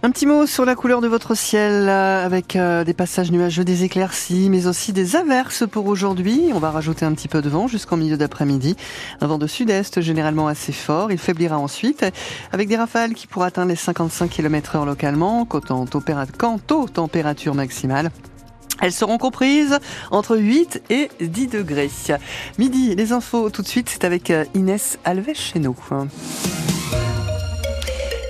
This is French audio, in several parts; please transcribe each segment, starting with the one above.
Un petit mot sur la couleur de votre ciel euh, avec euh, des passages nuageux, des éclaircies, mais aussi des averses pour aujourd'hui. On va rajouter un petit peu de vent jusqu'en milieu d'après-midi. Un vent de sud-est généralement assez fort. Il faiblira ensuite avec des rafales qui pourraient atteindre les 55 km heure localement. Quant aux températures maximales, elles seront comprises entre 8 et 10 degrés. Midi, les infos tout de suite, c'est avec euh, Inès Alves chez nous.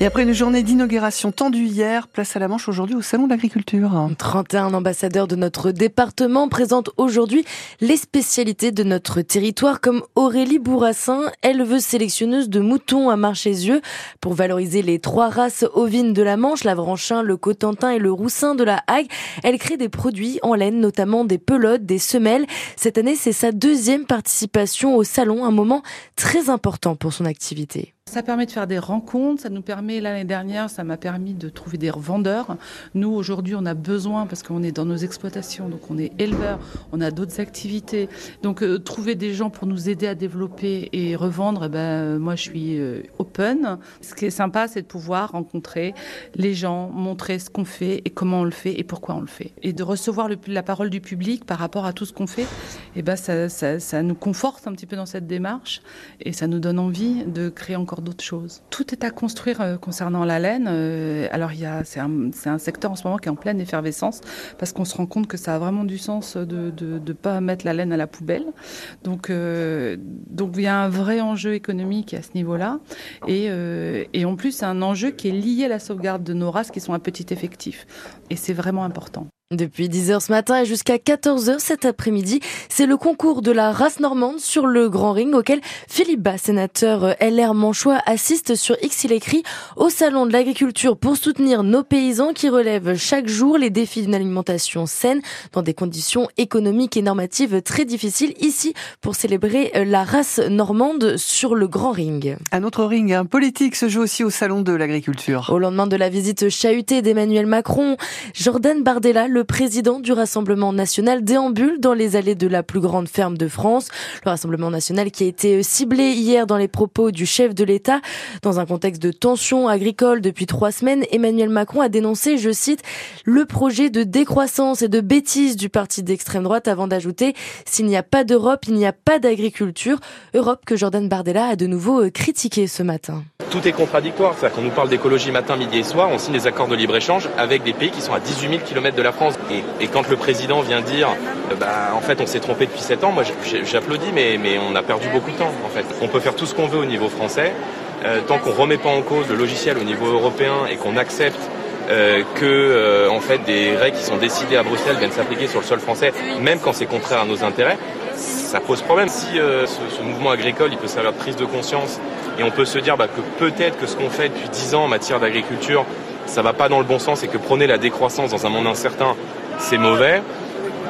Et après une journée d'inauguration tendue hier, place à la Manche aujourd'hui au Salon de l'Agriculture. 31 ambassadeurs de notre département présentent aujourd'hui les spécialités de notre territoire comme Aurélie Bourrassin, éleveuse sélectionneuse de moutons à Marchésieux. Pour valoriser les trois races ovines de la Manche, l'Avranchin, le Cotentin et le Roussin de la Hague, elle crée des produits en laine, notamment des pelotes, des semelles. Cette année, c'est sa deuxième participation au salon, un moment très important pour son activité. Ça permet de faire des rencontres, ça nous permet, l'année dernière, ça m'a permis de trouver des vendeurs. Nous, aujourd'hui, on a besoin, parce qu'on est dans nos exploitations, donc on est éleveurs, on a d'autres activités. Donc, euh, trouver des gens pour nous aider à développer et revendre, eh ben, moi, je suis euh, open. Ce qui est sympa, c'est de pouvoir rencontrer les gens, montrer ce qu'on fait et comment on le fait et pourquoi on le fait. Et de recevoir la parole du public par rapport à tout ce qu'on fait, eh ben, ça, ça, ça nous conforte un petit peu dans cette démarche et ça nous donne envie de créer encore d'autres choses. Tout est à construire euh, concernant la laine. Euh, alors c'est un, secteur en ce moment qui est en pleine effervescence parce qu'on se rend compte que ça a vraiment du sens de ne pas mettre la laine à la poubelle. Donc, euh, donc il y a un vrai enjeu économique à ce niveau-là. Et en plus, c'est un enjeu qui est lié à la sauvegarde de nos races qui sont à petit effectif. Et c'est vraiment important. Depuis 10h ce matin et jusqu'à 14h cet après-midi, c'est le concours de la race normande sur le Grand Ring auquel Philippe Bas, sénateur LR Manchois, assiste sur X. Il écrit au Salon de l'Agriculture pour soutenir nos paysans qui relèvent chaque jour les défis d'une alimentation saine dans des conditions économiques et normatives très difficiles ici pour célébrer la race normande sur le Grand Ring. Un autre ring un politique se joue aussi au Salon de l'Agriculture. Au lendemain de la visite chahutée d'Emmanuel Macron, Jordan Bardella, le président du Rassemblement national déambule dans les allées de la plus grande ferme de France. Le Rassemblement national qui a été ciblé hier dans les propos du chef de l'État. Dans un contexte de tension agricole depuis trois semaines, Emmanuel Macron a dénoncé, je cite, le projet de décroissance et de bêtise du parti d'extrême droite avant d'ajouter, s'il n'y a pas d'Europe, il n'y a pas d'agriculture. Europe que Jordan Bardella a de nouveau critiqué ce matin tout est contradictoire. C'est-à-dire qu'on nous parle d'écologie matin, midi et soir, on signe des accords de libre-échange avec des pays qui sont à 18 000 km de la France. Et, quand le président vient dire, euh, bah, en fait, on s'est trompé depuis 7 ans, moi j'applaudis, mais, on a perdu beaucoup de temps, en fait. On peut faire tout ce qu'on veut au niveau français, euh, tant qu'on remet pas en cause le logiciel au niveau européen et qu'on accepte euh, que des règles qui sont décidées à Bruxelles viennent s'appliquer sur le sol français, même quand c'est contraire à nos intérêts, ça pose problème. Si ce, mouvement agricole, peut servir de prise de conscience et on peut se dire bah, que peut-être que ce qu'on fait depuis 10 ans en matière d'agriculture, ça va pas dans le bon sens et que prôner la décroissance dans un monde incertain, c'est mauvais,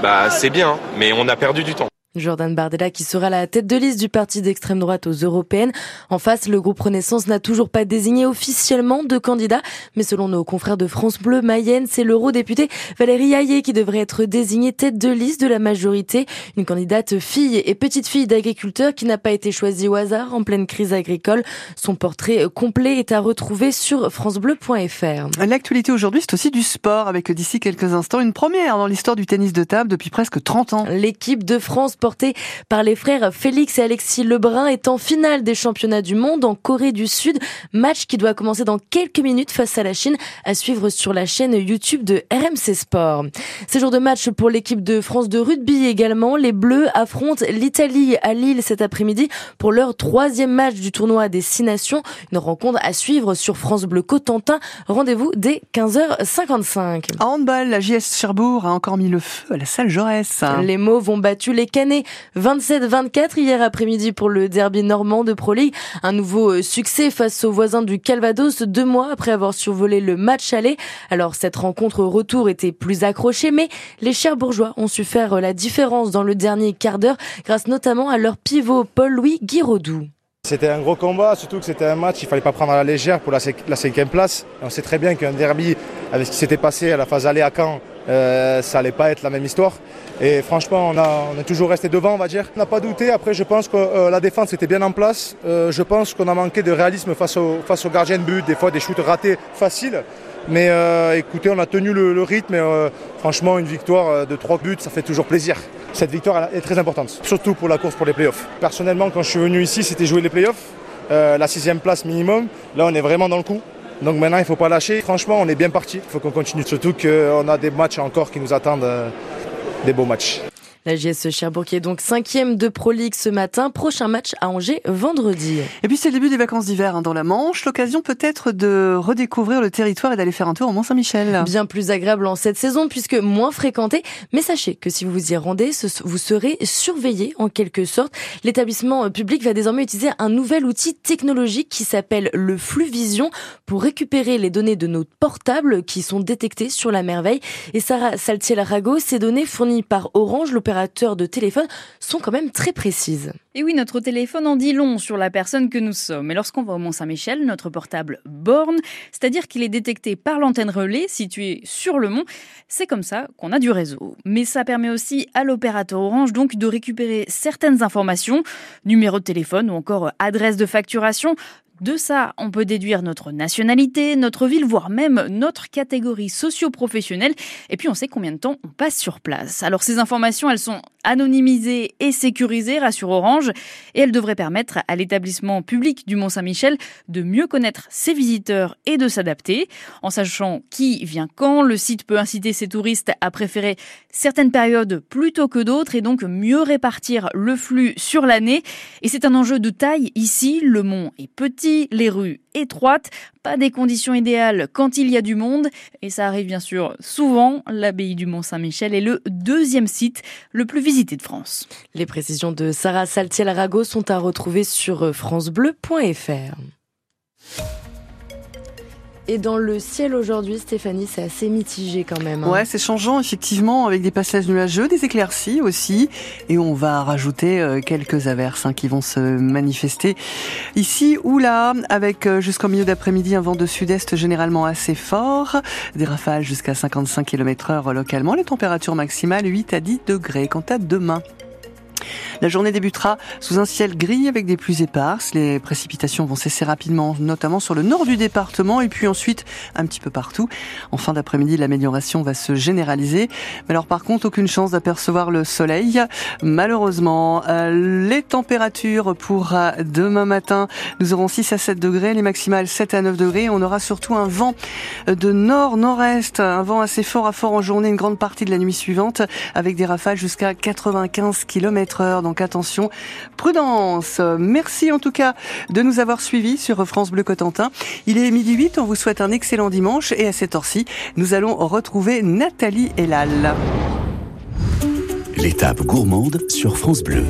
bah c'est bien, mais on a perdu du temps. Jordan Bardella qui sera la tête de liste du parti d'extrême droite aux européennes. En face, le groupe Renaissance n'a toujours pas désigné officiellement de candidat, mais selon nos confrères de France Bleu Mayenne, c'est l'eurodéputé Valérie Hayé qui devrait être désignée tête de liste de la majorité, une candidate fille et petite fille d'agriculteur qui n'a pas été choisie au hasard en pleine crise agricole. Son portrait complet est à retrouver sur francebleu.fr. L'actualité aujourd'hui, c'est aussi du sport avec d'ici quelques instants une première dans l'histoire du tennis de table depuis presque 30 ans. L'équipe de France porté par les frères Félix et Alexis Lebrun est en finale des championnats du monde en Corée du Sud. Match qui doit commencer dans quelques minutes face à la Chine à suivre sur la chaîne YouTube de RMC Sport. C'est jour de match pour l'équipe de France de rugby également. Les Bleus affrontent l'Italie à Lille cet après-midi pour leur troisième match du tournoi des Six Nations. Une rencontre à suivre sur France Bleu Cotentin. Rendez-vous dès 15h55. En handball, la JS Cherbourg a encore mis le feu à la salle Jaurès. Les Mauves ont battu les Canets 27-24 hier après-midi pour le derby normand de Pro League. Un nouveau euh, succès face aux voisins du Calvados deux mois après avoir survolé le match aller. Alors cette rencontre retour était plus accrochée, mais les Cherbourgeois ont su faire euh, la différence dans le dernier quart d'heure grâce notamment à leur pivot Paul-Louis Guiraudou. C'était un gros combat, surtout que c'était un match, il fallait pas prendre à la légère pour la, cinquième place. On sait très bien qu'un derby, avec ce qui s'était passé à la phase aller à Caen, euh, ça allait pas être la même histoire. Et franchement, on, a, on est toujours resté devant, on va dire. On n'a pas douté. Après, je pense que euh, la défense était bien en place. Euh, je pense qu'on a manqué de réalisme face au, face au gardien de but. Des fois, des shoots ratés faciles. Mais écoutez, on a tenu le, le rythme. Et, franchement, une victoire de 3 buts, ça fait toujours plaisir. Cette victoire est très importante, surtout pour la course pour les playoffs. Personnellement, quand je suis venu ici, c'était jouer les playoffs. La sixième place minimum. Là, on est vraiment dans le coup. Donc maintenant, il ne faut pas lâcher. Franchement, on est bien parti. Il faut qu'on continue. Surtout qu'on a des matchs encore qui nous attendent, euh, des beaux matchs. La JS Cherbourg qui est donc cinquième de Pro League ce matin. Prochain match à Angers vendredi. Et puis c'est le début des vacances d'hiver hein, dans la Manche. L'occasion peut-être de redécouvrir le territoire et d'aller faire un tour au Mont-Saint-Michel. Bien plus agréable en cette saison puisque moins fréquenté. Mais sachez que si vous vous y rendez, vous serez surveillé en quelque sorte. L'établissement public va désormais utiliser un nouvel outil technologique qui s'appelle le flux vision pour récupérer les données de nos portables qui sont détectés sur la merveille. Et Sarah Saltiel-Rago, ces données fournies par Orange, l'opérateur de téléphone sont quand même très précises. Et oui, notre téléphone en dit long sur la personne que nous sommes. Et lorsqu'on va au Mont-Saint-Michel, notre portable borne, c'est-à-dire qu'il est détecté par l'antenne relais située sur le mont. C'est comme ça qu'on a du réseau. Mais ça permet aussi à l'opérateur Orange donc de récupérer certaines informations, numéro de téléphone ou encore adresse de facturation, de ça, on peut déduire notre nationalité, notre ville, voire même notre catégorie socio-professionnelle. Et puis, on sait combien de temps on passe sur place. Alors, ces informations, elles sont sont anonymisées et sécurisées, rassure Orange, et elles devraient permettre à l'établissement public du Mont-Saint-Michel de mieux connaître ses visiteurs et de s'adapter. En sachant qui vient quand, le site peut inciter ses touristes à préférer certaines périodes plutôt que d'autres et donc mieux répartir le flux sur l'année. Et c'est un enjeu de taille ici. Le mont est petit les rues étroites, pas des conditions idéales quand il y a du monde, et ça arrive bien sûr souvent. L'abbaye du Mont-Saint-Michel est le deuxième site le plus visité Les précisions de Sarah Saltiel-Arago sont à retrouver sur francebleu.fr. Et dans le ciel aujourd'hui, Stéphanie, c'est assez mitigé quand même. Hein. Ouais, c'est changeant effectivement, avec des passages nuageux, des éclaircies aussi, et on va rajouter euh, quelques averses hein, qui vont se manifester ici ou là, avec euh, jusqu'au milieu d'après-midi un vent de sud-est généralement assez fort, des rafales jusqu'à 55 km heure localement, les températures maximales 8 à 10 degrés. Quant à demain, la journée débutera sous un ciel gris avec des pluies éparses. Les précipitations vont cesser rapidement, notamment sur le nord du département et puis ensuite un petit peu partout. En fin d'après-midi, l'amélioration va se généraliser. Mais alors par contre, aucune chance d'apercevoir le soleil. Malheureusement, euh, les températures pour euh, demain matin, nous aurons 6 à 7 degrés, les maximales 7 à 9 degrés. On aura surtout un vent de nord-nord-est, un vent assez fort à fort en journée une grande partie de la nuit suivante avec des rafales jusqu'à 95 km heure donc attention, prudence. Merci en tout cas de nous avoir suivis sur France Bleu Cotentin. Il est midi 8, on vous souhaite un excellent dimanche et à cette heure-ci, nous allons retrouver Nathalie Elal. L'étape gourmande sur France Bleu.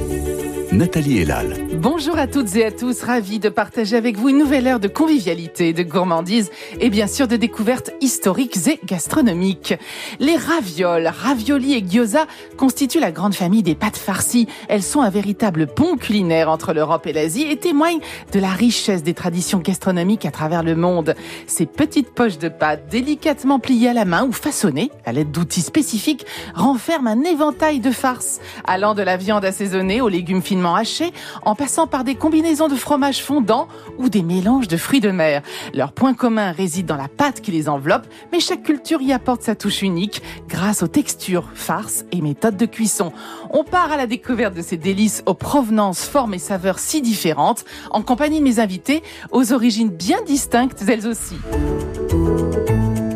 Nathalie Elal. Bonjour à toutes et à tous, ravi de partager avec vous une nouvelle heure de convivialité, de gourmandise et bien sûr de découvertes historiques et gastronomiques. Les ravioles, raviolis et gyoza constituent la grande famille des pâtes farcies. Elles sont un véritable pont culinaire entre l'Europe et l'Asie et témoignent de la richesse des traditions gastronomiques à travers le monde. Ces petites poches de pâtes délicatement pliées à la main ou façonnées à l'aide d'outils spécifiques renferment un éventail de farces allant de la viande assaisonnée aux légumes hachés, en passant par des combinaisons de fromages fondants ou des mélanges de fruits de mer. Leur point commun réside dans la pâte qui les enveloppe, mais chaque culture y apporte sa touche unique grâce aux textures, farces et méthodes de cuisson. On part à la découverte de ces délices aux provenances, formes et saveurs si différentes, en compagnie de mes invités, aux origines bien distinctes elles aussi.